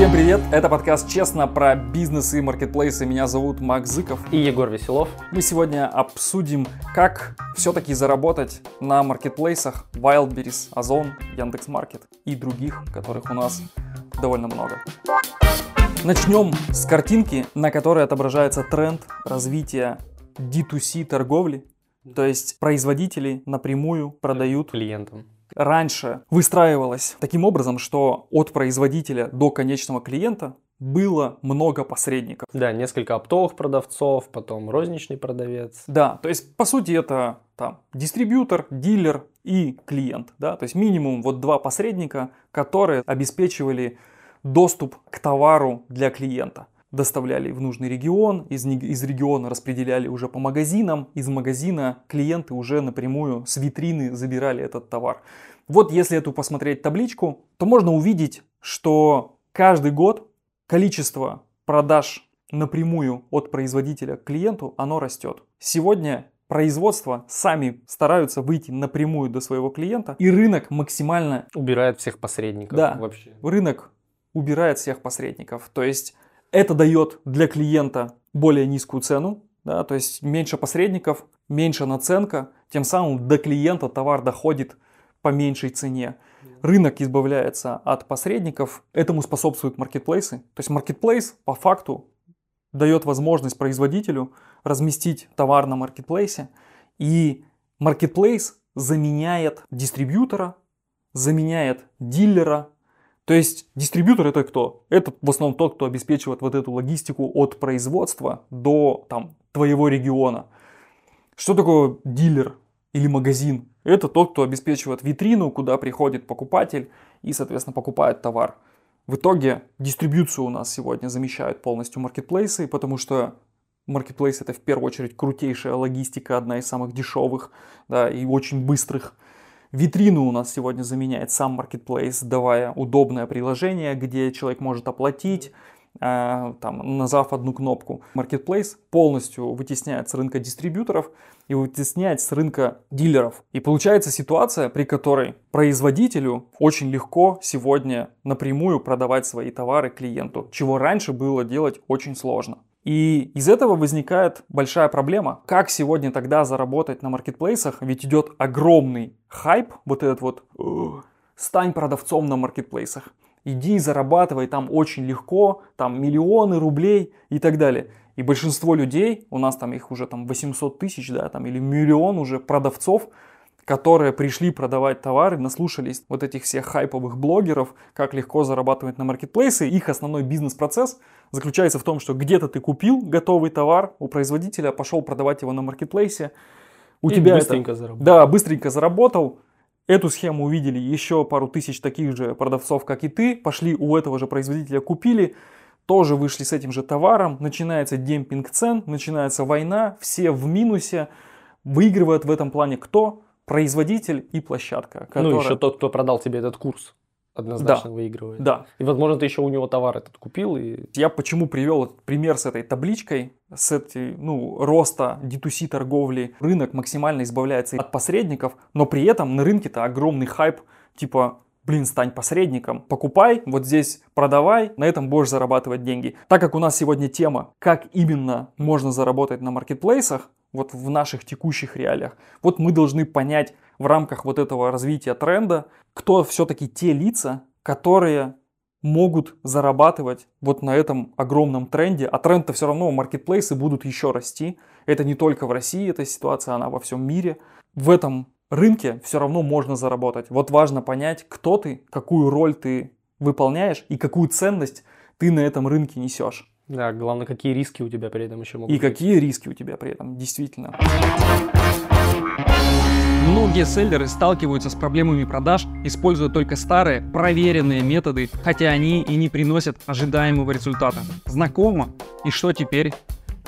Всем привет! Это подкаст «Честно» про бизнес и маркетплейсы. Меня зовут Макс Зыков. И Егор Веселов. Мы сегодня обсудим, как все-таки заработать на маркетплейсах Wildberries, Озон, Яндекс.Маркет и других, которых у нас довольно много. Начнем с картинки, на которой отображается тренд развития D2C торговли, то есть производители напрямую продают клиентам. Раньше выстраивалось таким образом, что от производителя до конечного клиента было много посредников. Да, несколько оптовых продавцов, потом розничный продавец. Да, то есть по сути это там дистрибьютор, дилер и клиент, да, то есть минимум вот два посредника, которые обеспечивали доступ к товару для клиента доставляли в нужный регион, из, из региона распределяли уже по магазинам, из магазина клиенты уже напрямую с витрины забирали этот товар. Вот если эту посмотреть табличку, то можно увидеть, что каждый год количество продаж напрямую от производителя к клиенту, оно растет. Сегодня производства сами стараются выйти напрямую до своего клиента, и рынок максимально... Убирает всех посредников да, вообще. рынок убирает всех посредников. То есть это дает для клиента более низкую цену, да, то есть меньше посредников, меньше наценка, тем самым до клиента товар доходит по меньшей цене. Рынок избавляется от посредников, этому способствуют маркетплейсы. То есть маркетплейс по факту дает возможность производителю разместить товар на маркетплейсе, и маркетплейс заменяет дистрибьютора, заменяет дилера, то есть дистрибьютор это кто? Это в основном тот, кто обеспечивает вот эту логистику от производства до там, твоего региона. Что такое дилер или магазин? Это тот, кто обеспечивает витрину, куда приходит покупатель и, соответственно, покупает товар. В итоге дистрибьюцию у нас сегодня замещают полностью маркетплейсы, потому что маркетплейс это в первую очередь крутейшая логистика, одна из самых дешевых да, и очень быстрых. Витрину у нас сегодня заменяет сам Marketplace, давая удобное приложение, где человек может оплатить, э, там, нажав одну кнопку. Marketplace полностью вытесняет с рынка дистрибьюторов и вытесняет с рынка дилеров. И получается ситуация, при которой производителю очень легко сегодня напрямую продавать свои товары клиенту, чего раньше было делать очень сложно. И из этого возникает большая проблема. Как сегодня тогда заработать на маркетплейсах? Ведь идет огромный хайп, вот этот вот «стань продавцом на маркетплейсах». Иди зарабатывай там очень легко, там миллионы рублей и так далее. И большинство людей, у нас там их уже там 800 тысяч, да, там или миллион уже продавцов, которые пришли продавать товары, наслушались вот этих всех хайповых блогеров, как легко зарабатывать на маркетплейсы. Их основной бизнес-процесс заключается в том, что где-то ты купил готовый товар у производителя, пошел продавать его на маркетплейсе. У И тебя быстренько это, заработал. Да, быстренько заработал. Эту схему увидели еще пару тысяч таких же продавцов, как и ты, пошли у этого же производителя, купили, тоже вышли с этим же товаром, начинается демпинг цен, начинается война, все в минусе, выигрывает в этом плане кто? производитель и площадка. Которая... Ну, еще тот, кто продал тебе этот курс однозначно да. выигрывает. Да. И, возможно, ты еще у него товар этот купил. И... Я почему привел пример с этой табличкой, с этой, ну, роста D2C торговли. Рынок максимально избавляется от посредников, но при этом на рынке-то огромный хайп, типа, блин, стань посредником, покупай, вот здесь продавай, на этом будешь зарабатывать деньги. Так как у нас сегодня тема, как именно можно заработать на маркетплейсах, вот в наших текущих реалиях. Вот мы должны понять в рамках вот этого развития тренда, кто все-таки те лица, которые могут зарабатывать вот на этом огромном тренде. А тренд-то все равно, маркетплейсы будут еще расти. Это не только в России эта ситуация, она во всем мире. В этом рынке все равно можно заработать. Вот важно понять, кто ты, какую роль ты выполняешь и какую ценность ты на этом рынке несешь. Да, главное, какие риски у тебя при этом еще могут И быть. какие риски у тебя при этом, действительно. Многие селлеры сталкиваются с проблемами продаж, используя только старые, проверенные методы, хотя они и не приносят ожидаемого результата. Знакомо? И что теперь?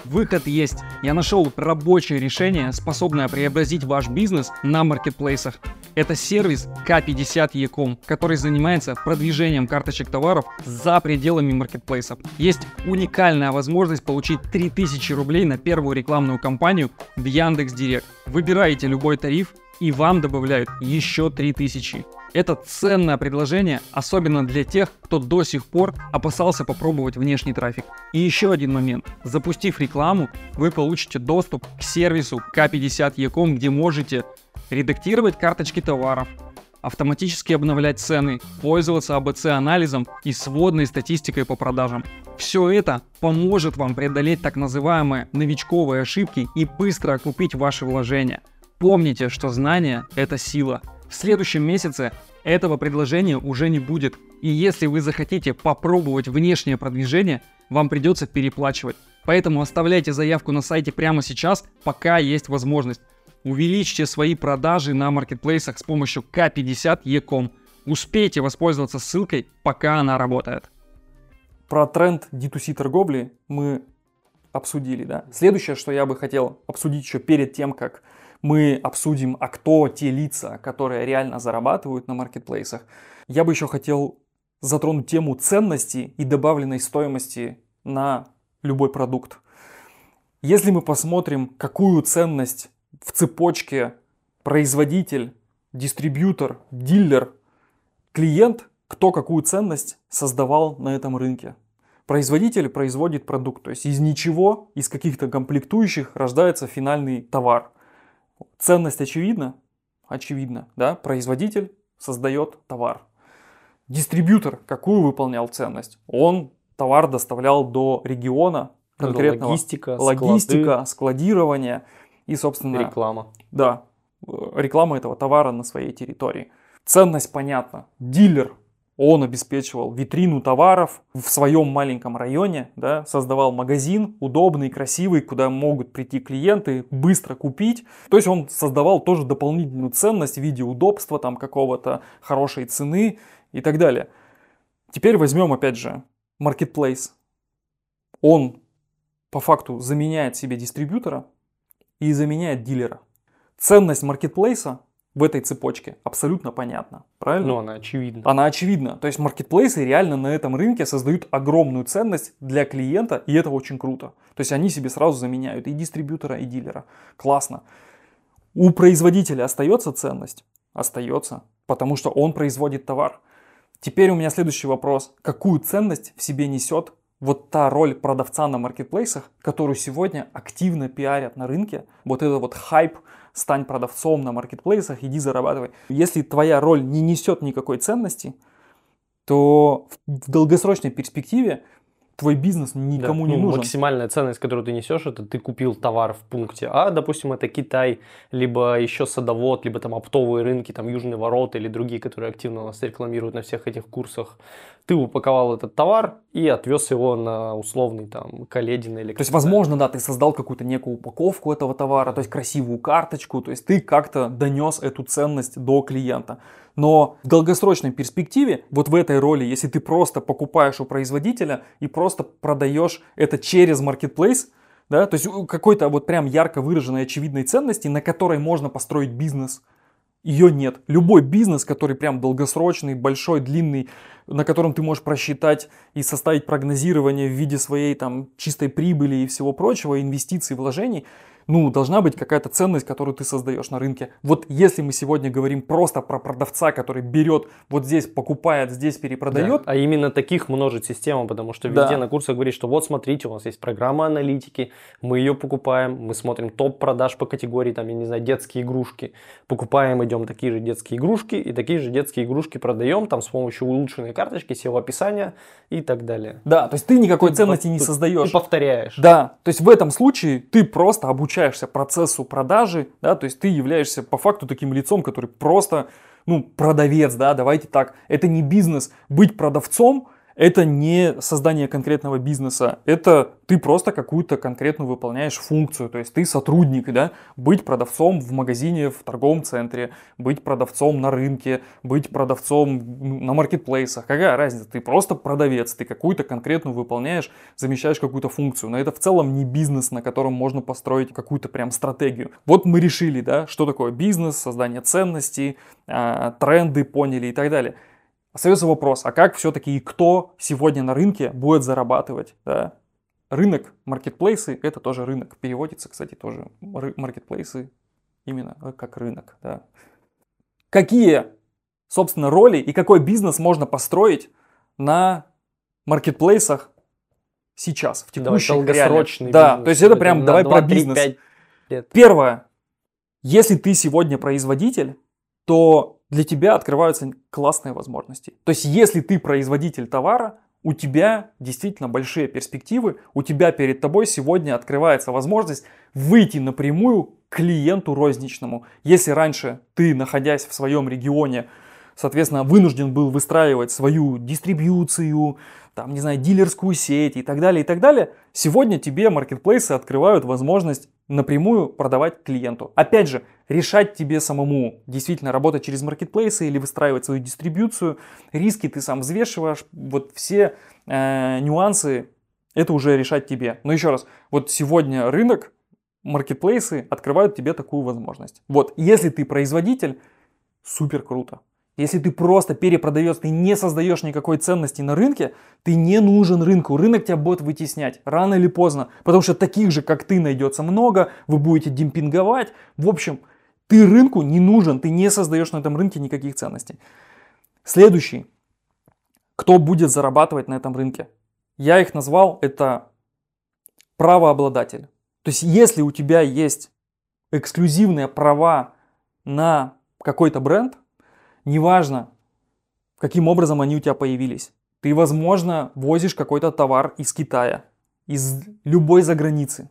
Выход есть. Я нашел рабочее решение, способное преобразить ваш бизнес на маркетплейсах. Это сервис K50Ecom, который занимается продвижением карточек товаров за пределами маркетплейсов. Есть уникальная возможность получить 3000 рублей на первую рекламную кампанию в Яндекс Директ. Выбираете любой тариф и вам добавляют еще 3000. Это ценное предложение, особенно для тех, кто до сих пор опасался попробовать внешний трафик. И еще один момент. Запустив рекламу, вы получите доступ к сервису K50Ecom, где можете редактировать карточки товаров, автоматически обновлять цены, пользоваться АБЦ-анализом и сводной статистикой по продажам. Все это поможет вам преодолеть так называемые новичковые ошибки и быстро окупить ваши вложения. Помните, что знание – это сила – в следующем месяце этого предложения уже не будет. И если вы захотите попробовать внешнее продвижение, вам придется переплачивать. Поэтому оставляйте заявку на сайте прямо сейчас, пока есть возможность. Увеличьте свои продажи на маркетплейсах с помощью K50 Ecom. Успейте воспользоваться ссылкой, пока она работает. Про тренд D2C торговли мы обсудили, да. Следующее, что я бы хотел обсудить еще перед тем, как мы обсудим, а кто те лица, которые реально зарабатывают на маркетплейсах. Я бы еще хотел затронуть тему ценности и добавленной стоимости на любой продукт. Если мы посмотрим, какую ценность в цепочке производитель, дистрибьютор, дилер, клиент, кто какую ценность создавал на этом рынке. Производитель производит продукт, то есть из ничего, из каких-то комплектующих рождается финальный товар. Ценность очевидна? Очевидно, да? Производитель создает товар. Дистрибьютор какую выполнял ценность? Он товар доставлял до региона конкретного. Логистика, Логистика, склады. складирование и, собственно... Реклама. Да, реклама этого товара на своей территории. Ценность понятна. Дилер он обеспечивал витрину товаров в своем маленьком районе, да, создавал магазин удобный, красивый, куда могут прийти клиенты, быстро купить. То есть он создавал тоже дополнительную ценность в виде удобства, там какого-то хорошей цены и так далее. Теперь возьмем опять же Marketplace. Он по факту заменяет себе дистрибьютора и заменяет дилера. Ценность маркетплейса в этой цепочке абсолютно понятно, правильно? Ну, она очевидна. Она очевидна. То есть маркетплейсы реально на этом рынке создают огромную ценность для клиента, и это очень круто. То есть они себе сразу заменяют и дистрибьютора, и дилера. Классно. У производителя остается ценность? Остается, потому что он производит товар. Теперь у меня следующий вопрос. Какую ценность в себе несет вот та роль продавца на маркетплейсах, которую сегодня активно пиарят на рынке, вот это вот хайп, стань продавцом на маркетплейсах, иди зарабатывай. Если твоя роль не несет никакой ценности, то в долгосрочной перспективе твой бизнес никому да, не ну, нужен. Максимальная ценность, которую ты несешь, это ты купил товар в пункте А, допустим, это Китай, либо еще садовод, либо там оптовые рынки, там Южные ворота или другие, которые активно нас рекламируют на всех этих курсах. Ты упаковал этот товар и отвез его на условный там Каледин или... То есть, возможно, да, ты создал какую-то некую упаковку этого товара, то есть красивую карточку, то есть ты как-то донес эту ценность до клиента. Но в долгосрочной перспективе, вот в этой роли, если ты просто покупаешь у производителя и просто продаешь это через маркетплейс, да, то есть какой-то вот прям ярко выраженной очевидной ценности, на которой можно построить бизнес, ее нет. Любой бизнес, который прям долгосрочный, большой, длинный, на котором ты можешь просчитать и составить прогнозирование в виде своей там чистой прибыли и всего прочего, инвестиций, вложений – ну, должна быть какая-то ценность, которую ты создаешь на рынке. Вот если мы сегодня говорим просто про продавца, который берет вот здесь, покупает, здесь перепродает. Да, а именно таких множит система, потому что везде да. на курсах говорит, что вот смотрите, у нас есть программа аналитики, мы ее покупаем, мы смотрим топ продаж по категории, там, я не знаю, детские игрушки. Покупаем, идем такие же детские игрушки и такие же детские игрушки продаем там с помощью улучшенной карточки, SEO-описания и так далее. Да, то есть ты никакой ты ценности по- не создаешь. Ты повторяешь. Да, то есть в этом случае ты просто обучаешь обучаешься процессу продажи, да, то есть ты являешься по факту таким лицом, который просто, ну, продавец, да, давайте так, это не бизнес. Быть продавцом это не создание конкретного бизнеса, это ты просто какую-то конкретную выполняешь функцию, то есть ты сотрудник, да, быть продавцом в магазине, в торговом центре, быть продавцом на рынке, быть продавцом на маркетплейсах, какая разница, ты просто продавец, ты какую-то конкретную выполняешь, замещаешь какую-то функцию, но это в целом не бизнес, на котором можно построить какую-то прям стратегию. Вот мы решили, да, что такое бизнес, создание ценностей, а, тренды поняли и так далее. Остается вопрос, а как все-таки и кто сегодня на рынке будет зарабатывать? Да? Рынок, маркетплейсы, это тоже рынок. Переводится, кстати, тоже маркетплейсы именно как рынок. Да. Какие, собственно, роли и какой бизнес можно построить на маркетплейсах сейчас, в текущих Давай, долгосрочный реалиях. Да, бизнес. то есть это прям давай 2, про 3, бизнес. 5 лет. Первое. Если ты сегодня производитель, то для тебя открываются классные возможности. То есть если ты производитель товара, у тебя действительно большие перспективы, у тебя перед тобой сегодня открывается возможность выйти напрямую клиенту розничному. Если раньше ты, находясь в своем регионе, соответственно, вынужден был выстраивать свою дистрибьюцию, там, не знаю, дилерскую сеть и так далее, и так далее, сегодня тебе маркетплейсы открывают возможность напрямую продавать клиенту. Опять же, решать тебе самому действительно работать через маркетплейсы или выстраивать свою дистрибьюцию, риски ты сам взвешиваешь, вот все э, нюансы, это уже решать тебе. Но еще раз, вот сегодня рынок, маркетплейсы открывают тебе такую возможность. Вот, если ты производитель, супер круто. Если ты просто перепродаешь, ты не создаешь никакой ценности на рынке, ты не нужен рынку. Рынок тебя будет вытеснять рано или поздно. Потому что таких же, как ты, найдется много, вы будете демпинговать. В общем, ты рынку не нужен, ты не создаешь на этом рынке никаких ценностей. Следующий. Кто будет зарабатывать на этом рынке? Я их назвал, это правообладатель. То есть, если у тебя есть эксклюзивные права на какой-то бренд, неважно, каким образом они у тебя появились. Ты, возможно, возишь какой-то товар из Китая, из любой заграницы.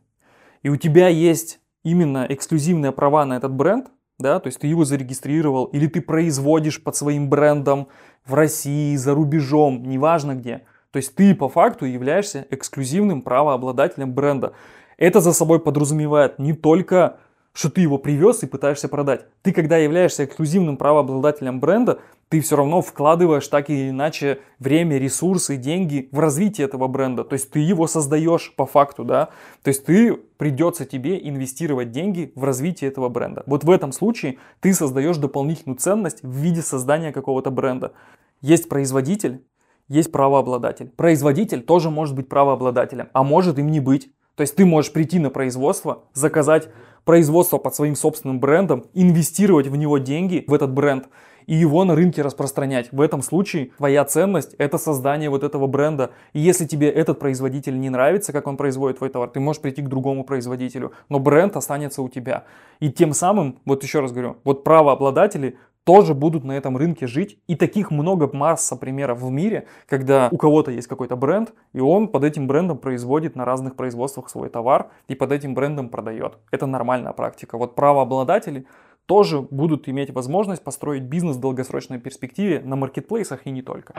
И у тебя есть именно эксклюзивные права на этот бренд, да, то есть ты его зарегистрировал, или ты производишь под своим брендом в России, за рубежом, неважно где. То есть ты по факту являешься эксклюзивным правообладателем бренда. Это за собой подразумевает не только что ты его привез и пытаешься продать. Ты, когда являешься эксклюзивным правообладателем бренда, ты все равно вкладываешь так или иначе время, ресурсы, деньги в развитие этого бренда. То есть ты его создаешь по факту, да. То есть ты придется тебе инвестировать деньги в развитие этого бренда. Вот в этом случае ты создаешь дополнительную ценность в виде создания какого-то бренда. Есть производитель, есть правообладатель. Производитель тоже может быть правообладателем, а может им не быть. То есть ты можешь прийти на производство, заказать производство под своим собственным брендом, инвестировать в него деньги, в этот бренд, и его на рынке распространять. В этом случае твоя ценность – это создание вот этого бренда. И если тебе этот производитель не нравится, как он производит твой товар, ты можешь прийти к другому производителю, но бренд останется у тебя. И тем самым, вот еще раз говорю, вот правообладатели тоже будут на этом рынке жить. И таких много, масса примеров в мире, когда у кого-то есть какой-то бренд, и он под этим брендом производит на разных производствах свой товар и под этим брендом продает. Это нормальная практика. Вот правообладатели тоже будут иметь возможность построить бизнес в долгосрочной перспективе на маркетплейсах и не только.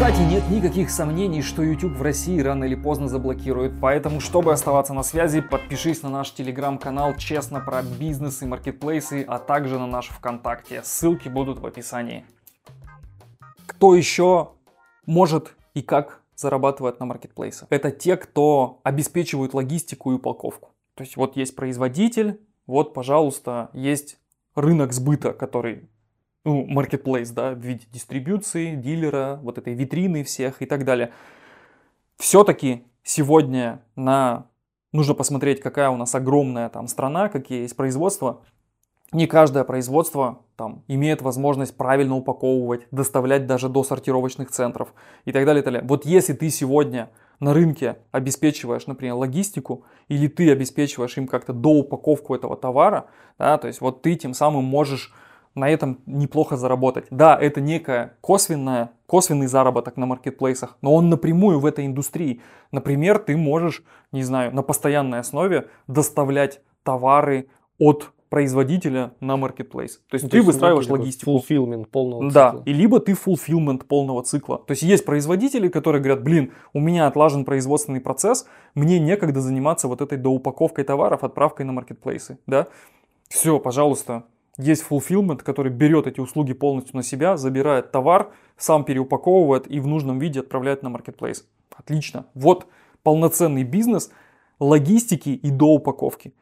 Кстати, нет никаких сомнений, что YouTube в России рано или поздно заблокирует, поэтому, чтобы оставаться на связи, подпишись на наш телеграм-канал «Честно про бизнес и маркетплейсы», а также на наш ВКонтакте. Ссылки будут в описании. Кто еще может и как зарабатывать на маркетплейсах? Это те, кто обеспечивают логистику и упаковку. То есть вот есть производитель, вот, пожалуйста, есть рынок сбыта, который ну, marketplace, да, в виде дистрибьюции, дилера, вот этой витрины всех и так далее. Все-таки сегодня на нужно посмотреть, какая у нас огромная там страна, какие есть производства. Не каждое производство там имеет возможность правильно упаковывать, доставлять даже до сортировочных центров и так далее. И так далее. Вот если ты сегодня на рынке обеспечиваешь, например, логистику, или ты обеспечиваешь им как-то до упаковку этого товара, да, то есть вот ты тем самым можешь на этом неплохо заработать. Да, это некая косвенная, косвенный заработок на маркетплейсах, но он напрямую в этой индустрии. Например, ты можешь, не знаю, на постоянной основе доставлять товары от производителя на маркетплейс. То есть ну, ты то выстраиваешь логистику. Fulfillment полного цикла. Да, и либо ты fulfillment полного цикла. То есть есть производители, которые говорят, блин, у меня отлажен производственный процесс, мне некогда заниматься вот этой доупаковкой товаров, отправкой на маркетплейсы. Да? Все, пожалуйста, есть fulfillment, который берет эти услуги полностью на себя, забирает товар, сам переупаковывает и в нужном виде отправляет на маркетплейс. Отлично. Вот полноценный бизнес логистики и доупаковки.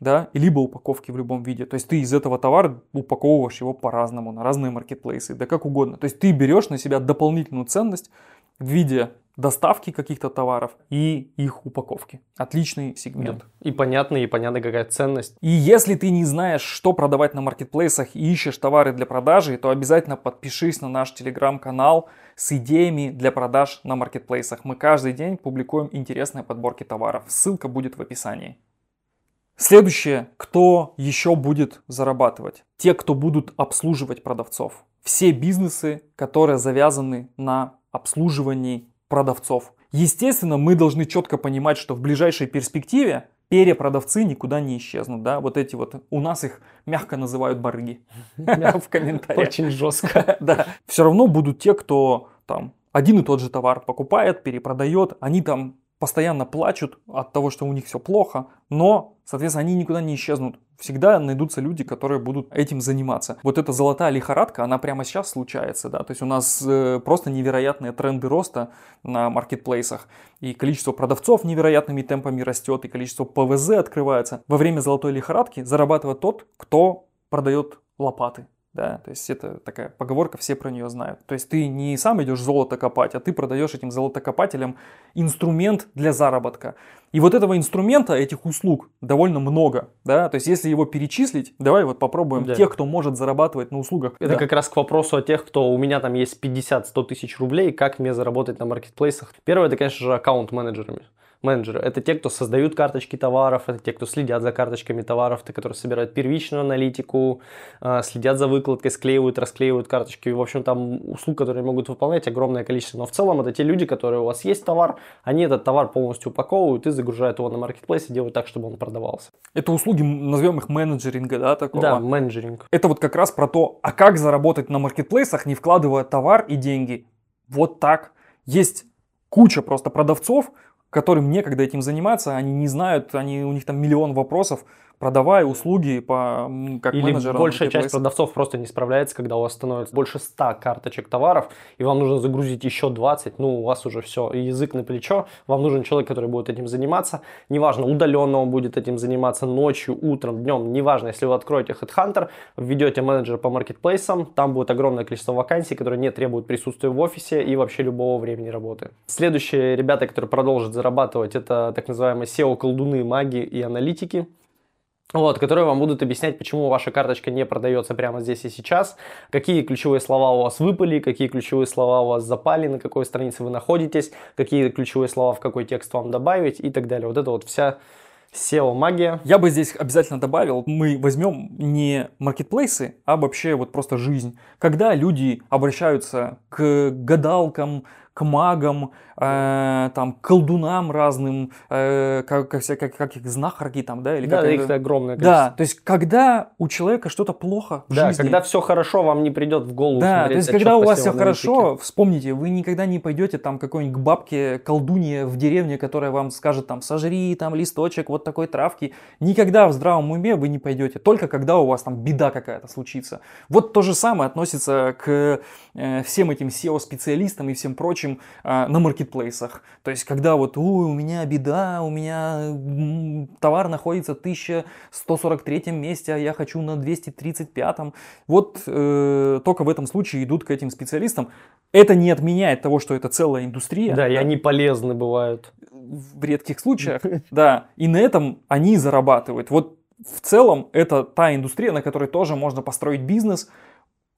Да, и либо упаковки в любом виде. То есть ты из этого товара упаковываешь его по-разному, на разные маркетплейсы, да как угодно. То есть ты берешь на себя дополнительную ценность в виде доставки каких-то товаров и их упаковки. Отличный сегмент. Да. И понятный, и понятно, какая ценность. И если ты не знаешь, что продавать на маркетплейсах и ищешь товары для продажи, то обязательно подпишись на наш телеграм-канал с идеями для продаж на маркетплейсах. Мы каждый день публикуем интересные подборки товаров. Ссылка будет в описании. Следующее, кто еще будет зарабатывать? Те, кто будут обслуживать продавцов. Все бизнесы, которые завязаны на обслуживании продавцов. Естественно, мы должны четко понимать, что в ближайшей перспективе перепродавцы никуда не исчезнут, да, вот эти вот, у нас их мягко называют барыги в комментариях. Очень жестко. Да. Все равно будут те, кто там один и тот же товар покупает, перепродает, они там постоянно плачут от того, что у них все плохо, но, соответственно, они никуда не исчезнут. Всегда найдутся люди, которые будут этим заниматься. Вот эта золотая лихорадка, она прямо сейчас случается, да, то есть у нас э, просто невероятные тренды роста на маркетплейсах, и количество продавцов невероятными темпами растет, и количество ПВЗ открывается. Во время золотой лихорадки зарабатывает тот, кто продает лопаты, да, то есть это такая поговорка, все про нее знают. То есть ты не сам идешь золото копать, а ты продаешь этим золотокопателям инструмент для заработка. И вот этого инструмента, этих услуг довольно много, да, то есть если его перечислить, давай вот попробуем да. тех, кто может зарабатывать на услугах. Это да. как раз к вопросу о тех, кто у меня там есть 50-100 тысяч рублей, как мне заработать на маркетплейсах. Первое, это, конечно же, аккаунт-менеджерами менеджеры. Это те, кто создают карточки товаров, это те, кто следят за карточками товаров, те, которые собирают первичную аналитику, а, следят за выкладкой, склеивают, расклеивают карточки. В общем, там услуг, которые могут выполнять огромное количество. Но в целом это те люди, которые у вас есть товар, они этот товар полностью упаковывают и загружают его на маркетплейс и делают так, чтобы он продавался. Это услуги, назовем их менеджеринга, да, такого? Да, менеджеринг. Это вот как раз про то, а как заработать на маркетплейсах, не вкладывая товар и деньги. Вот так. Есть куча просто продавцов, которым некогда этим заниматься, они не знают, они, у них там миллион вопросов, продавая услуги по, как Или менеджерам. большая часть продавцов просто не справляется, когда у вас становится больше 100 карточек товаров, и вам нужно загрузить еще 20, ну, у вас уже все, язык на плечо, вам нужен человек, который будет этим заниматься, неважно, удаленно он будет этим заниматься ночью, утром, днем, неважно, если вы откроете Headhunter, введете менеджера по маркетплейсам, там будет огромное количество вакансий, которые не требуют присутствия в офисе и вообще любого времени работы. Следующие ребята, которые продолжат зарабатывать, это так называемые SEO-колдуны, маги и аналитики вот, которые вам будут объяснять, почему ваша карточка не продается прямо здесь и сейчас, какие ключевые слова у вас выпали, какие ключевые слова у вас запали, на какой странице вы находитесь, какие ключевые слова в какой текст вам добавить и так далее. Вот это вот вся SEO-магия. Я бы здесь обязательно добавил, мы возьмем не маркетплейсы, а вообще вот просто жизнь. Когда люди обращаются к гадалкам, к магам, э, там, колдунам разным, э, как, как, как, как их знахарки там, да? Или да, как, их огромное количество. Да, то есть когда у человека что-то плохо в да, жизни. когда все хорошо, вам не придет в голову Да, то есть когда у вас все хорошо, вспомните, вы никогда не пойдете там какой-нибудь к бабке колдунье в деревне, которая вам скажет там, сожри там листочек вот такой травки. Никогда в здравом уме вы не пойдете, только когда у вас там беда какая-то случится. Вот то же самое относится к всем этим SEO-специалистам и всем прочим а, на маркетплейсах. То есть, когда вот, ой, у меня беда, у меня товар находится в 1143 месте, а я хочу на 235. Вот э, только в этом случае идут к этим специалистам. Это не отменяет того, что это целая индустрия. Да, и они полезны бывают. В редких случаях, да. И на этом они зарабатывают. Вот в целом это та индустрия, на которой тоже можно построить бизнес,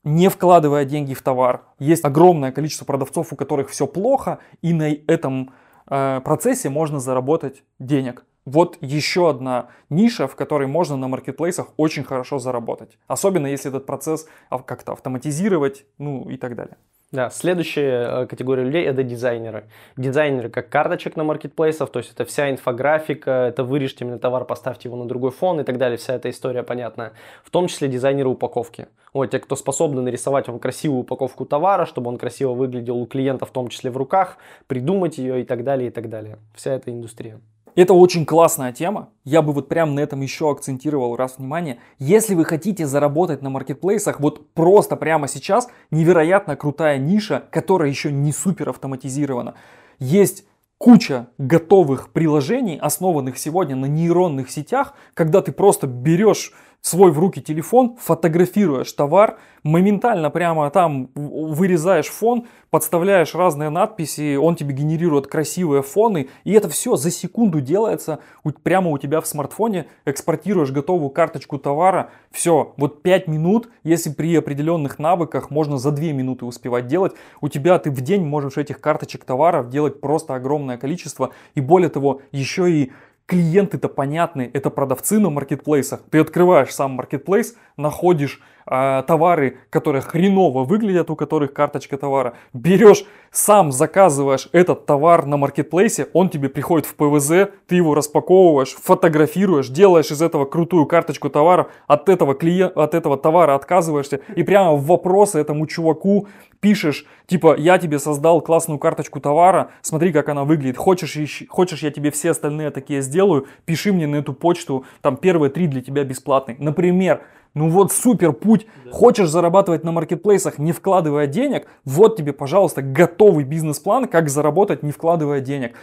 не вкладывая деньги в товар. Есть огромное количество продавцов, у которых все плохо, и на этом э, процессе можно заработать денег. Вот еще одна ниша, в которой можно на маркетплейсах очень хорошо заработать. Особенно если этот процесс как-то автоматизировать, ну и так далее. Да, следующая э, категория людей это дизайнеры. Дизайнеры как карточек на маркетплейсах, то есть это вся инфографика, это вырежьте мне товар, поставьте его на другой фон и так далее, вся эта история понятная. В том числе дизайнеры упаковки. Вот те, кто способны нарисовать вам красивую упаковку товара, чтобы он красиво выглядел у клиента, в том числе в руках, придумать ее и так далее, и так далее. Вся эта индустрия. Это очень классная тема. Я бы вот прям на этом еще акцентировал раз внимание. Если вы хотите заработать на маркетплейсах, вот просто прямо сейчас невероятно крутая ниша, которая еще не супер автоматизирована. Есть куча готовых приложений, основанных сегодня на нейронных сетях, когда ты просто берешь свой в руки телефон, фотографируешь товар, моментально прямо там вырезаешь фон, подставляешь разные надписи, он тебе генерирует красивые фоны, и это все за секунду делается прямо у тебя в смартфоне, экспортируешь готовую карточку товара, все, вот 5 минут, если при определенных навыках можно за 2 минуты успевать делать, у тебя ты в день можешь этих карточек товаров делать просто огромное количество, и более того, еще и клиенты-то понятны, это продавцы на маркетплейсах. Ты открываешь сам маркетплейс, находишь э, товары, которые хреново выглядят, у которых карточка товара, берешь, сам заказываешь этот товар на маркетплейсе, он тебе приходит в ПВЗ, ты его распаковываешь, фотографируешь, делаешь из этого крутую карточку товара, от этого, клиент, от этого товара отказываешься и прямо в вопросы этому чуваку пишешь, типа, я тебе создал классную карточку товара, смотри, как она выглядит, хочешь, хочешь я тебе все остальные такие сделаю, пиши мне на эту почту, там первые три для тебя бесплатные. Например, ну вот супер путь. Да. Хочешь зарабатывать на маркетплейсах, не вкладывая денег? Вот тебе, пожалуйста, готовый бизнес-план, как заработать, не вкладывая денег.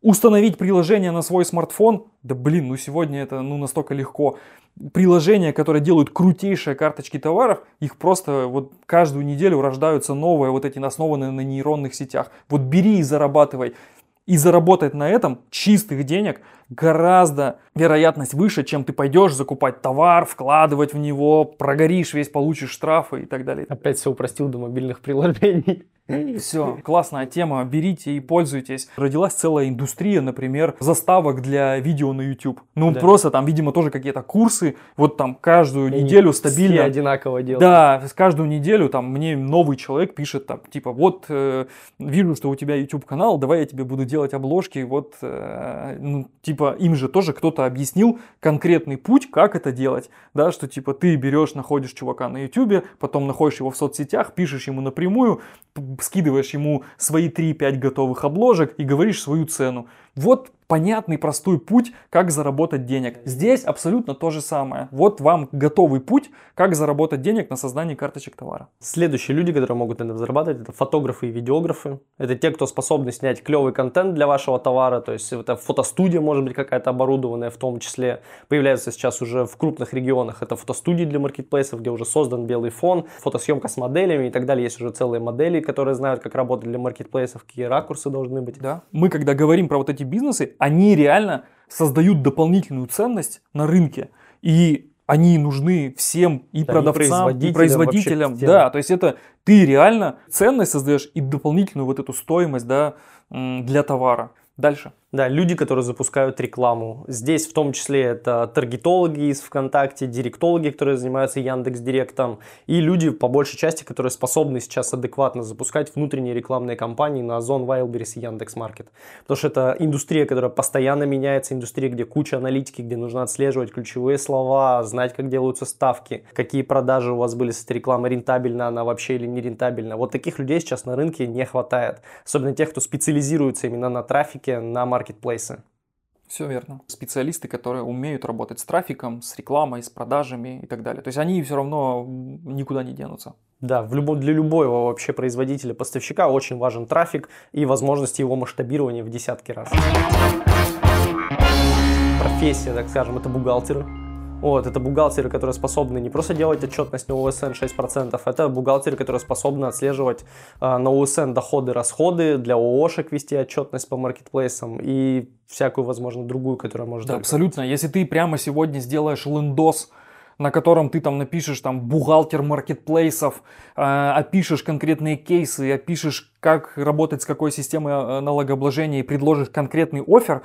Установить приложение на свой смартфон? Да блин, ну сегодня это ну настолько легко. Приложения, которые делают крутейшие карточки товаров, их просто вот каждую неделю рождаются новые, вот эти основанные на нейронных сетях. Вот бери и зарабатывай. И заработать на этом чистых денег гораздо вероятность выше, чем ты пойдешь закупать товар, вкладывать в него, прогоришь весь, получишь штрафы и так далее. Опять все упростил до мобильных приложений. Все, классная тема, берите и пользуйтесь. Родилась целая индустрия, например, заставок для видео на YouTube. Ну, да. просто там, видимо, тоже какие-то курсы, вот там каждую и неделю стабильно. Все одинаково делают. Да, каждую неделю там мне новый человек пишет, там, типа, вот, э, вижу, что у тебя YouTube канал, давай я тебе буду делать обложки, вот, э, ну, типа, им же тоже кто-то объяснил конкретный путь, как это делать, да, что, типа, ты берешь, находишь чувака на YouTube, потом находишь его в соцсетях, пишешь ему напрямую, скидываешь ему свои 3-5 готовых обложек и говоришь свою цену. Вот понятный, простой путь, как заработать денег. Здесь абсолютно то же самое. Вот вам готовый путь, как заработать денег на создании карточек товара. Следующие люди, которые могут на этом зарабатывать, это фотографы и видеографы. Это те, кто способны снять клевый контент для вашего товара. То есть это фотостудия, может быть, какая-то оборудованная в том числе. Появляется сейчас уже в крупных регионах. Это фотостудии для маркетплейсов, где уже создан белый фон, фотосъемка с моделями и так далее. Есть уже целые модели, которые знают, как работать для маркетплейсов, какие ракурсы должны быть. Да. Мы, когда говорим про вот эти бизнесы, они реально создают дополнительную ценность на рынке. И они нужны всем и да, продавцам, и производителям. И производителям да, то есть это ты реально ценность создаешь и дополнительную вот эту стоимость да, для товара. Дальше. Да, люди, которые запускают рекламу. Здесь в том числе это таргетологи из ВКонтакте, директологи, которые занимаются Яндекс Директом, и люди по большей части, которые способны сейчас адекватно запускать внутренние рекламные кампании на Озон, Wildberries и Яндекс Маркет. Потому что это индустрия, которая постоянно меняется, индустрия, где куча аналитики, где нужно отслеживать ключевые слова, знать, как делаются ставки, какие продажи у вас были с этой рекламой, рентабельна она вообще или не рентабельна. Вот таких людей сейчас на рынке не хватает. Особенно тех, кто специализируется именно на трафике, на маркетинге маркетплейсы. Все верно. Специалисты, которые умеют работать с трафиком, с рекламой, с продажами и так далее. То есть они все равно никуда не денутся. Да, в любом, для любого вообще производителя, поставщика очень важен трафик и возможности его масштабирования в десятки раз. Профессия, так скажем, это бухгалтеры вот, это бухгалтеры, которые способны не просто делать отчетность на УСН 6%, это бухгалтеры, которые способны отслеживать э, на УСН доходы, расходы, для ООшек вести отчетность по маркетплейсам и всякую, возможно, другую, которая может... Да, абсолютно. Если ты прямо сегодня сделаешь лендос, на котором ты там напишешь там бухгалтер маркетплейсов, э, опишешь конкретные кейсы, опишешь, как работать с какой системой э, налогообложения и предложишь конкретный офер,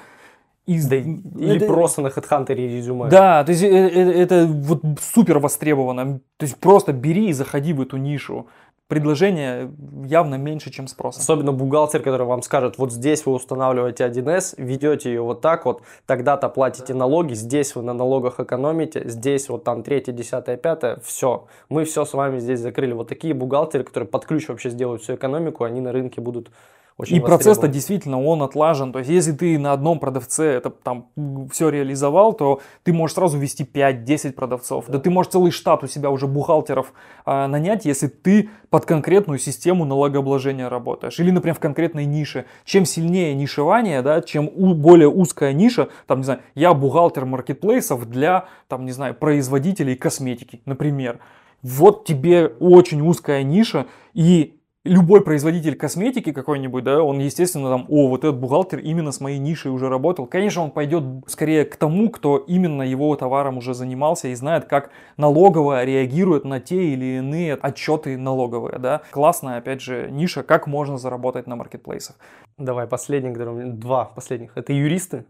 из... Да, или это... просто на HeadHunter резюме. Да, то есть это, это, это вот супер востребовано. То есть просто бери и заходи в эту нишу. Предложение явно меньше, чем спрос. Особенно бухгалтер, который вам скажет, вот здесь вы устанавливаете 1С, ведете ее вот так вот, тогда-то платите налоги, здесь вы на налогах экономите, здесь вот там третье, десятое, пятое, все. Мы все с вами здесь закрыли. Вот такие бухгалтеры, которые под ключ вообще сделают всю экономику, они на рынке будут очень и процесс-то действительно он отлажен. То есть, если ты на одном продавце это там все реализовал, то ты можешь сразу вести 5-10 продавцов. Да. да ты можешь целый штат у себя уже бухгалтеров э, нанять, если ты под конкретную систему налогообложения работаешь. Или, например, в конкретной нише. Чем сильнее нишевание, да, чем у, более узкая ниша, там, не знаю, я бухгалтер маркетплейсов для, там, не знаю, производителей косметики, например Вот тебе очень узкая ниша, и любой производитель косметики какой-нибудь, да, он, естественно, там, о, вот этот бухгалтер именно с моей нишей уже работал. Конечно, он пойдет скорее к тому, кто именно его товаром уже занимался и знает, как налоговая реагирует на те или иные отчеты налоговые, да. Классная, опять же, ниша, как можно заработать на маркетплейсах. Давай, последний, два последних. Это юристы,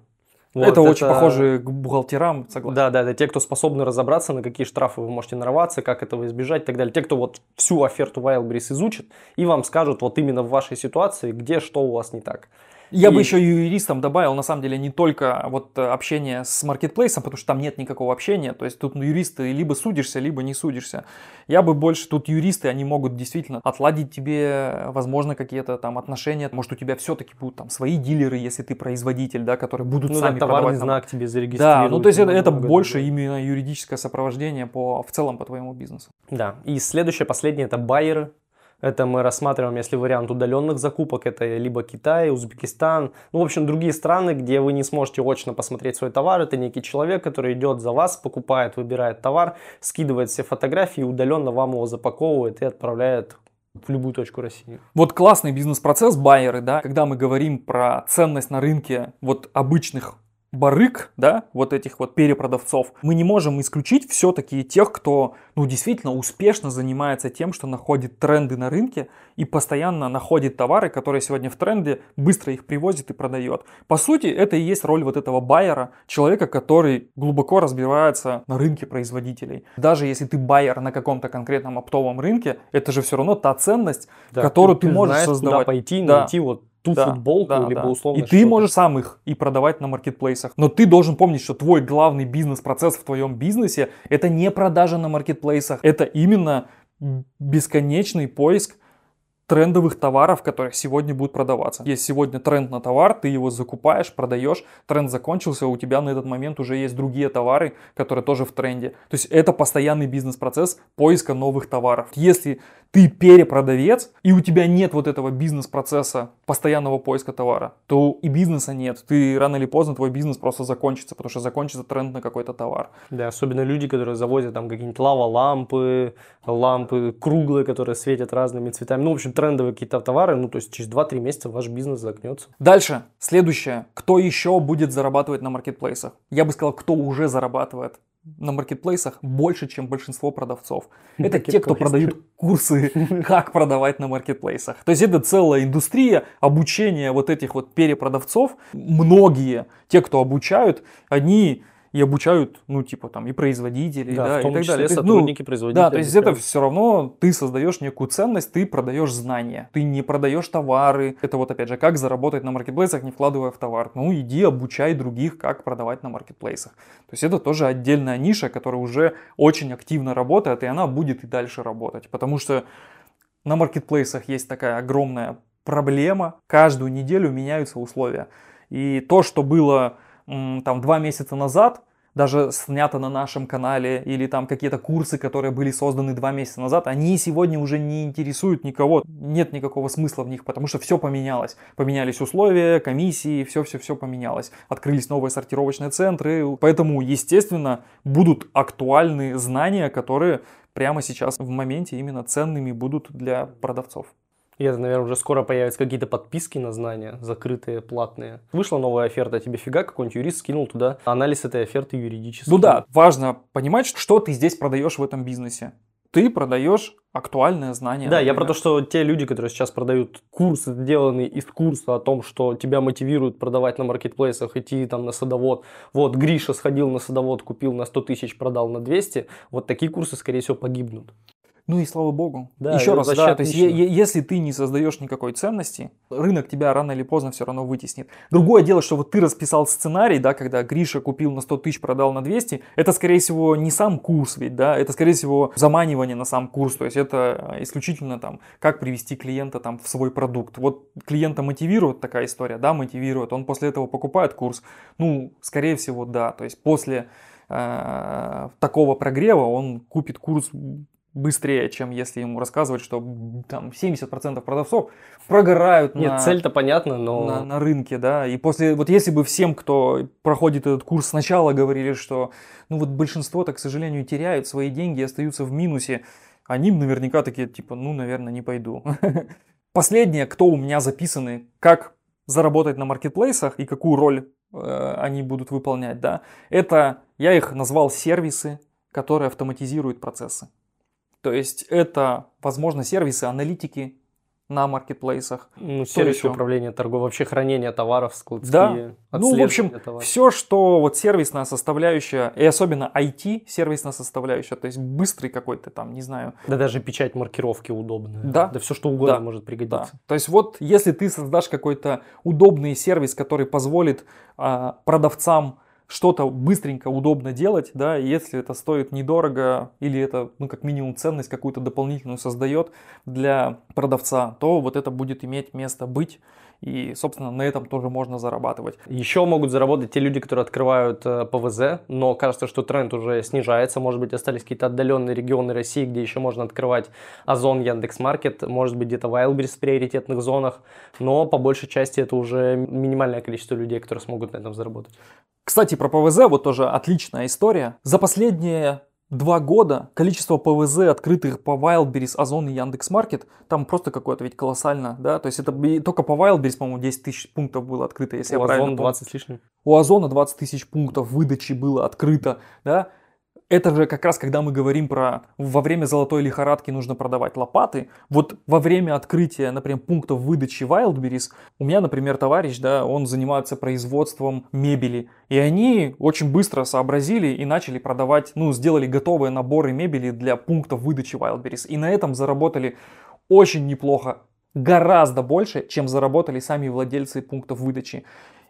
вот, это, это очень похоже к бухгалтерам, согласен. Да, да, это те, кто способны разобраться, на какие штрафы вы можете нарваться, как этого избежать и так далее. Те, кто вот всю оферту Wildberries изучит и вам скажут вот именно в вашей ситуации, где что у вас не так. Я и... бы еще юристам добавил, на самом деле, не только вот э, общение с маркетплейсом, потому что там нет никакого общения. То есть тут ну, юристы либо судишься, либо не судишься. Я бы больше, тут юристы, они могут действительно отладить тебе, возможно, какие-то там отношения. Может, у тебя все-таки будут там свои дилеры, если ты производитель, да, которые будут ну, сами да, товарный продавать. знак там. тебе зарегистрировать. Да, ну то есть это, это больше именно юридическое сопровождение по, в целом по твоему бизнесу. Да, и следующее, последнее, это байеры. Это мы рассматриваем, если вариант удаленных закупок, это либо Китай, Узбекистан, ну, в общем, другие страны, где вы не сможете очно посмотреть свой товар. Это некий человек, который идет за вас, покупает, выбирает товар, скидывает все фотографии, удаленно вам его запаковывает и отправляет в любую точку России. Вот классный бизнес-процесс байеры, да, когда мы говорим про ценность на рынке вот обычных барыг, да, вот этих вот перепродавцов, мы не можем исключить все-таки тех, кто, ну, действительно успешно занимается тем, что находит тренды на рынке и постоянно находит товары, которые сегодня в тренде, быстро их привозит и продает. По сути, это и есть роль вот этого байера, человека, который глубоко разбирается на рынке производителей. Даже если ты байер на каком-то конкретном оптовом рынке, это же все равно та ценность, да, которую ты, ты можешь знаешь, создавать. Куда пойти, да. найти вот ту да, футболку, да, либо да. условно. И ты можешь сам их и продавать на маркетплейсах. Но ты должен помнить, что твой главный бизнес-процесс в твоем бизнесе это не продажа на маркетплейсах, это именно бесконечный поиск трендовых товаров, которые сегодня будут продаваться. Есть сегодня тренд на товар, ты его закупаешь, продаешь, тренд закончился, у тебя на этот момент уже есть другие товары, которые тоже в тренде. То есть это постоянный бизнес-процесс поиска новых товаров. Если ты перепродавец, и у тебя нет вот этого бизнес-процесса постоянного поиска товара, то и бизнеса нет. Ты рано или поздно твой бизнес просто закончится, потому что закончится тренд на какой-то товар. Да, особенно люди, которые завозят там какие-нибудь лава-лампы, лампы круглые, которые светят разными цветами. Ну, в общем, трендовые какие-то товары, ну, то есть через 2-3 месяца ваш бизнес загнется. Дальше, следующее. Кто еще будет зарабатывать на маркетплейсах? Я бы сказал, кто уже зарабатывает на маркетплейсах больше, чем большинство продавцов. Это те, кто продают курсы, как продавать на маркетплейсах. То есть это целая индустрия обучения вот этих вот перепродавцов. Многие, те, кто обучают, они и обучают, ну, типа там и производителей, да, да в том и так числе далее. сотрудники ну, производителей. Да, то есть это все равно ты создаешь некую ценность, ты продаешь знания, ты не продаешь товары. Это вот опять же, как заработать на маркетплейсах, не вкладывая в товар. Ну, иди обучай других, как продавать на маркетплейсах. То есть это тоже отдельная ниша, которая уже очень активно работает, и она будет и дальше работать. Потому что на маркетплейсах есть такая огромная проблема. Каждую неделю меняются условия. И то, что было там два месяца назад, даже снято на нашем канале, или там какие-то курсы, которые были созданы два месяца назад, они сегодня уже не интересуют никого. Нет никакого смысла в них, потому что все поменялось. Поменялись условия, комиссии, все-все-все поменялось. Открылись новые сортировочные центры, поэтому, естественно, будут актуальны знания, которые прямо сейчас в моменте именно ценными будут для продавцов. И это, наверное, уже скоро появятся какие-то подписки на знания, закрытые, платные. Вышла новая оферта, тебе фига, какой-нибудь юрист скинул туда анализ этой оферты юридический. Ну да, важно понимать, что ты здесь продаешь в этом бизнесе. Ты продаешь актуальное знание. Да, например. я про то, что те люди, которые сейчас продают курсы, сделанные из курса о том, что тебя мотивируют продавать на маркетплейсах, идти там на садовод. Вот, Гриша сходил на садовод, купил на 100 тысяч, продал на 200. Вот такие курсы, скорее всего, погибнут. Ну и слава богу. Да, Еще раз, да, то есть если ты не создаешь никакой ценности, рынок тебя рано или поздно все равно вытеснит. Другое дело, что вот ты расписал сценарий, да, когда Гриша купил на 100 тысяч, продал на 200, это скорее всего не сам курс ведь, да, это скорее всего заманивание на сам курс, то есть это исключительно там, как привести клиента там в свой продукт. Вот клиента мотивирует такая история, да, мотивирует, он после этого покупает курс, ну, скорее всего, да, то есть после э, такого прогрева он купит курс быстрее, чем если ему рассказывать, что там 70% продавцов прогорают Нет, на, цель-то понятна, но... на, на рынке, да. И после, вот если бы всем, кто проходит этот курс сначала говорили, что ну вот большинство-то, к сожалению, теряют свои деньги и остаются в минусе, они наверняка такие, типа, ну, наверное, не пойду. Последнее, кто у меня записаны, как заработать на маркетплейсах и какую роль э, они будут выполнять, да, это, я их назвал сервисы, которые автоматизируют процессы. То есть это, возможно, сервисы аналитики на маркетплейсах. Ну, сервис управления торговли, вообще хранение товаров, складские, да. Ну, в общем, товаров. все, что вот сервисная составляющая, и особенно IT сервисная составляющая, то есть быстрый какой-то там, не знаю. Да даже печать маркировки удобная. Да. Да все, что угодно да. может пригодиться. Да. То есть вот если ты создашь какой-то удобный сервис, который позволит а, продавцам что-то быстренько, удобно делать, да, если это стоит недорого или это, ну, как минимум ценность какую-то дополнительную создает для продавца, то вот это будет иметь место быть. И, собственно, на этом тоже можно зарабатывать. Еще могут заработать те люди, которые открывают э, ПВЗ, но кажется, что тренд уже снижается. Может быть, остались какие-то отдаленные регионы России, где еще можно открывать Озон, Яндекс.Маркет, может быть, где-то Wildberries в приоритетных зонах, но по большей части это уже минимальное количество людей, которые смогут на этом заработать. Кстати, про ПВЗ вот тоже отличная история. За последние два года количество ПВЗ, открытых по Wildberries, Озон и Яндекс.Маркет, там просто какое-то ведь колоссально, да, то есть это только по Wildberries, по-моему, 10 тысяч пунктов было открыто, если У я правильно помню. 20 с лишним. У Озона 20 тысяч пунктов выдачи было открыто, да, это же как раз, когда мы говорим про во время золотой лихорадки нужно продавать лопаты. Вот во время открытия, например, пунктов выдачи Wildberries, у меня, например, товарищ, да, он занимается производством мебели. И они очень быстро сообразили и начали продавать, ну, сделали готовые наборы мебели для пунктов выдачи Wildberries. И на этом заработали очень неплохо, гораздо больше, чем заработали сами владельцы пунктов выдачи.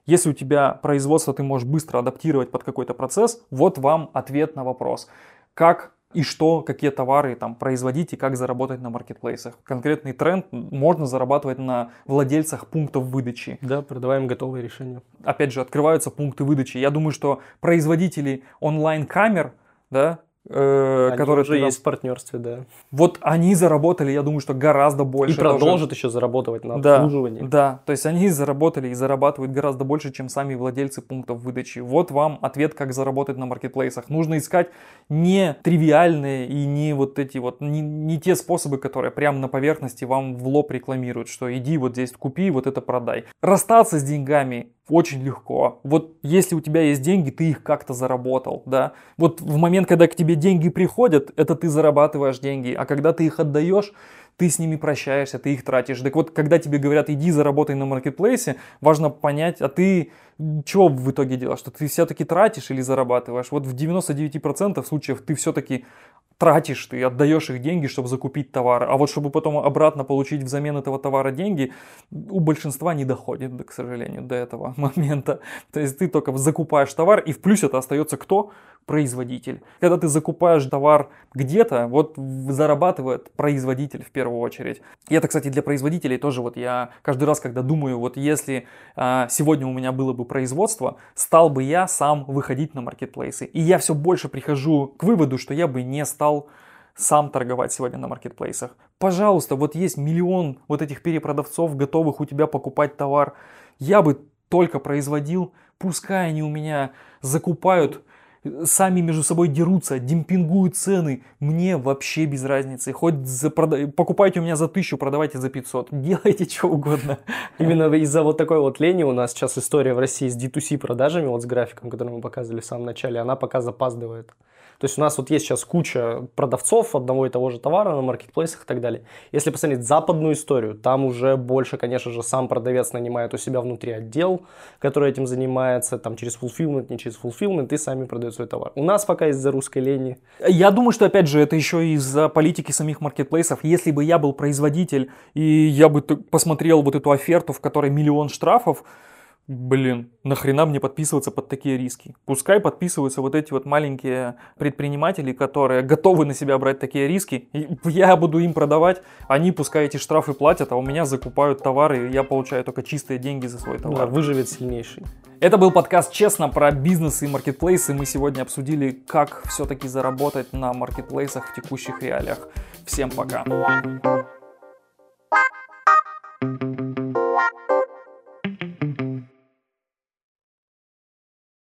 Если у тебя производство ты можешь быстро адаптировать под какой-то процесс, вот вам ответ на вопрос. Как и что, какие товары там производить и как заработать на маркетплейсах. Конкретный тренд можно зарабатывать на владельцах пунктов выдачи. Да, продаваем готовые решения. Опять же, открываются пункты выдачи. Я думаю, что производители онлайн-камер, да, э, они которые уже ты, есть в партнерстве, да. Вот они заработали, я думаю, что гораздо больше. И продолжат еще зарабатывать на обслуживании. Да, да, то есть они заработали и зарабатывают гораздо больше, чем сами владельцы пунктов выдачи. Вот вам ответ, как заработать на маркетплейсах. Нужно искать не тривиальные и не вот эти вот, не, не те способы, которые прямо на поверхности вам в лоб рекламируют, что иди вот здесь купи, вот это продай. Расстаться с деньгами очень легко. Вот если у тебя есть деньги, ты их как-то заработал, да. Вот в момент, когда к тебе деньги приходят, это ты зарабатываешь деньги, а когда ты их отдаешь, ты с ними прощаешься, ты их тратишь. Так вот, когда тебе говорят, иди заработай на маркетплейсе, важно понять, а ты что в итоге делаешь? Что ты все-таки тратишь или зарабатываешь? Вот в 99% случаев ты все-таки тратишь, ты отдаешь их деньги, чтобы закупить товар, а вот чтобы потом обратно получить взамен этого товара деньги, у большинства не доходит, к сожалению, до этого момента. То есть ты только закупаешь товар, и в плюс это остается кто? Производитель. Когда ты закупаешь товар где-то, вот зарабатывает производитель в первую очередь. И это, кстати, для производителей тоже вот я каждый раз, когда думаю, вот если а, сегодня у меня было бы производство, стал бы я сам выходить на маркетплейсы. И я все больше прихожу к выводу, что я бы не стал стал сам торговать сегодня на маркетплейсах. Пожалуйста, вот есть миллион вот этих перепродавцов, готовых у тебя покупать товар. Я бы только производил, пускай они у меня закупают, сами между собой дерутся, демпингуют цены. Мне вообще без разницы. Хоть за, прода... покупайте у меня за тысячу, продавайте за 500. Делайте что угодно. Именно из-за вот такой вот лени у нас сейчас история в России с D2C продажами, вот с графиком, который мы показывали в самом начале, она пока запаздывает. То есть у нас вот есть сейчас куча продавцов одного и того же товара на маркетплейсах и так далее. Если посмотреть западную историю, там уже больше, конечно же, сам продавец нанимает у себя внутри отдел, который этим занимается, там через fulfillment, не через fulfillment, и сами продают свой товар. У нас пока из-за русской лени. Я думаю, что опять же это еще из-за политики самих маркетплейсов. Если бы я был производитель и я бы посмотрел вот эту оферту, в которой миллион штрафов, блин, нахрена мне подписываться под такие риски? Пускай подписываются вот эти вот маленькие предприниматели, которые готовы на себя брать такие риски, я буду им продавать, они пускай эти штрафы платят, а у меня закупают товары, и я получаю только чистые деньги за свой товар. Да, выживет сильнейший. Это был подкаст «Честно» про бизнес и маркетплейсы. Мы сегодня обсудили, как все-таки заработать на маркетплейсах в текущих реалиях. Всем пока! Thank you.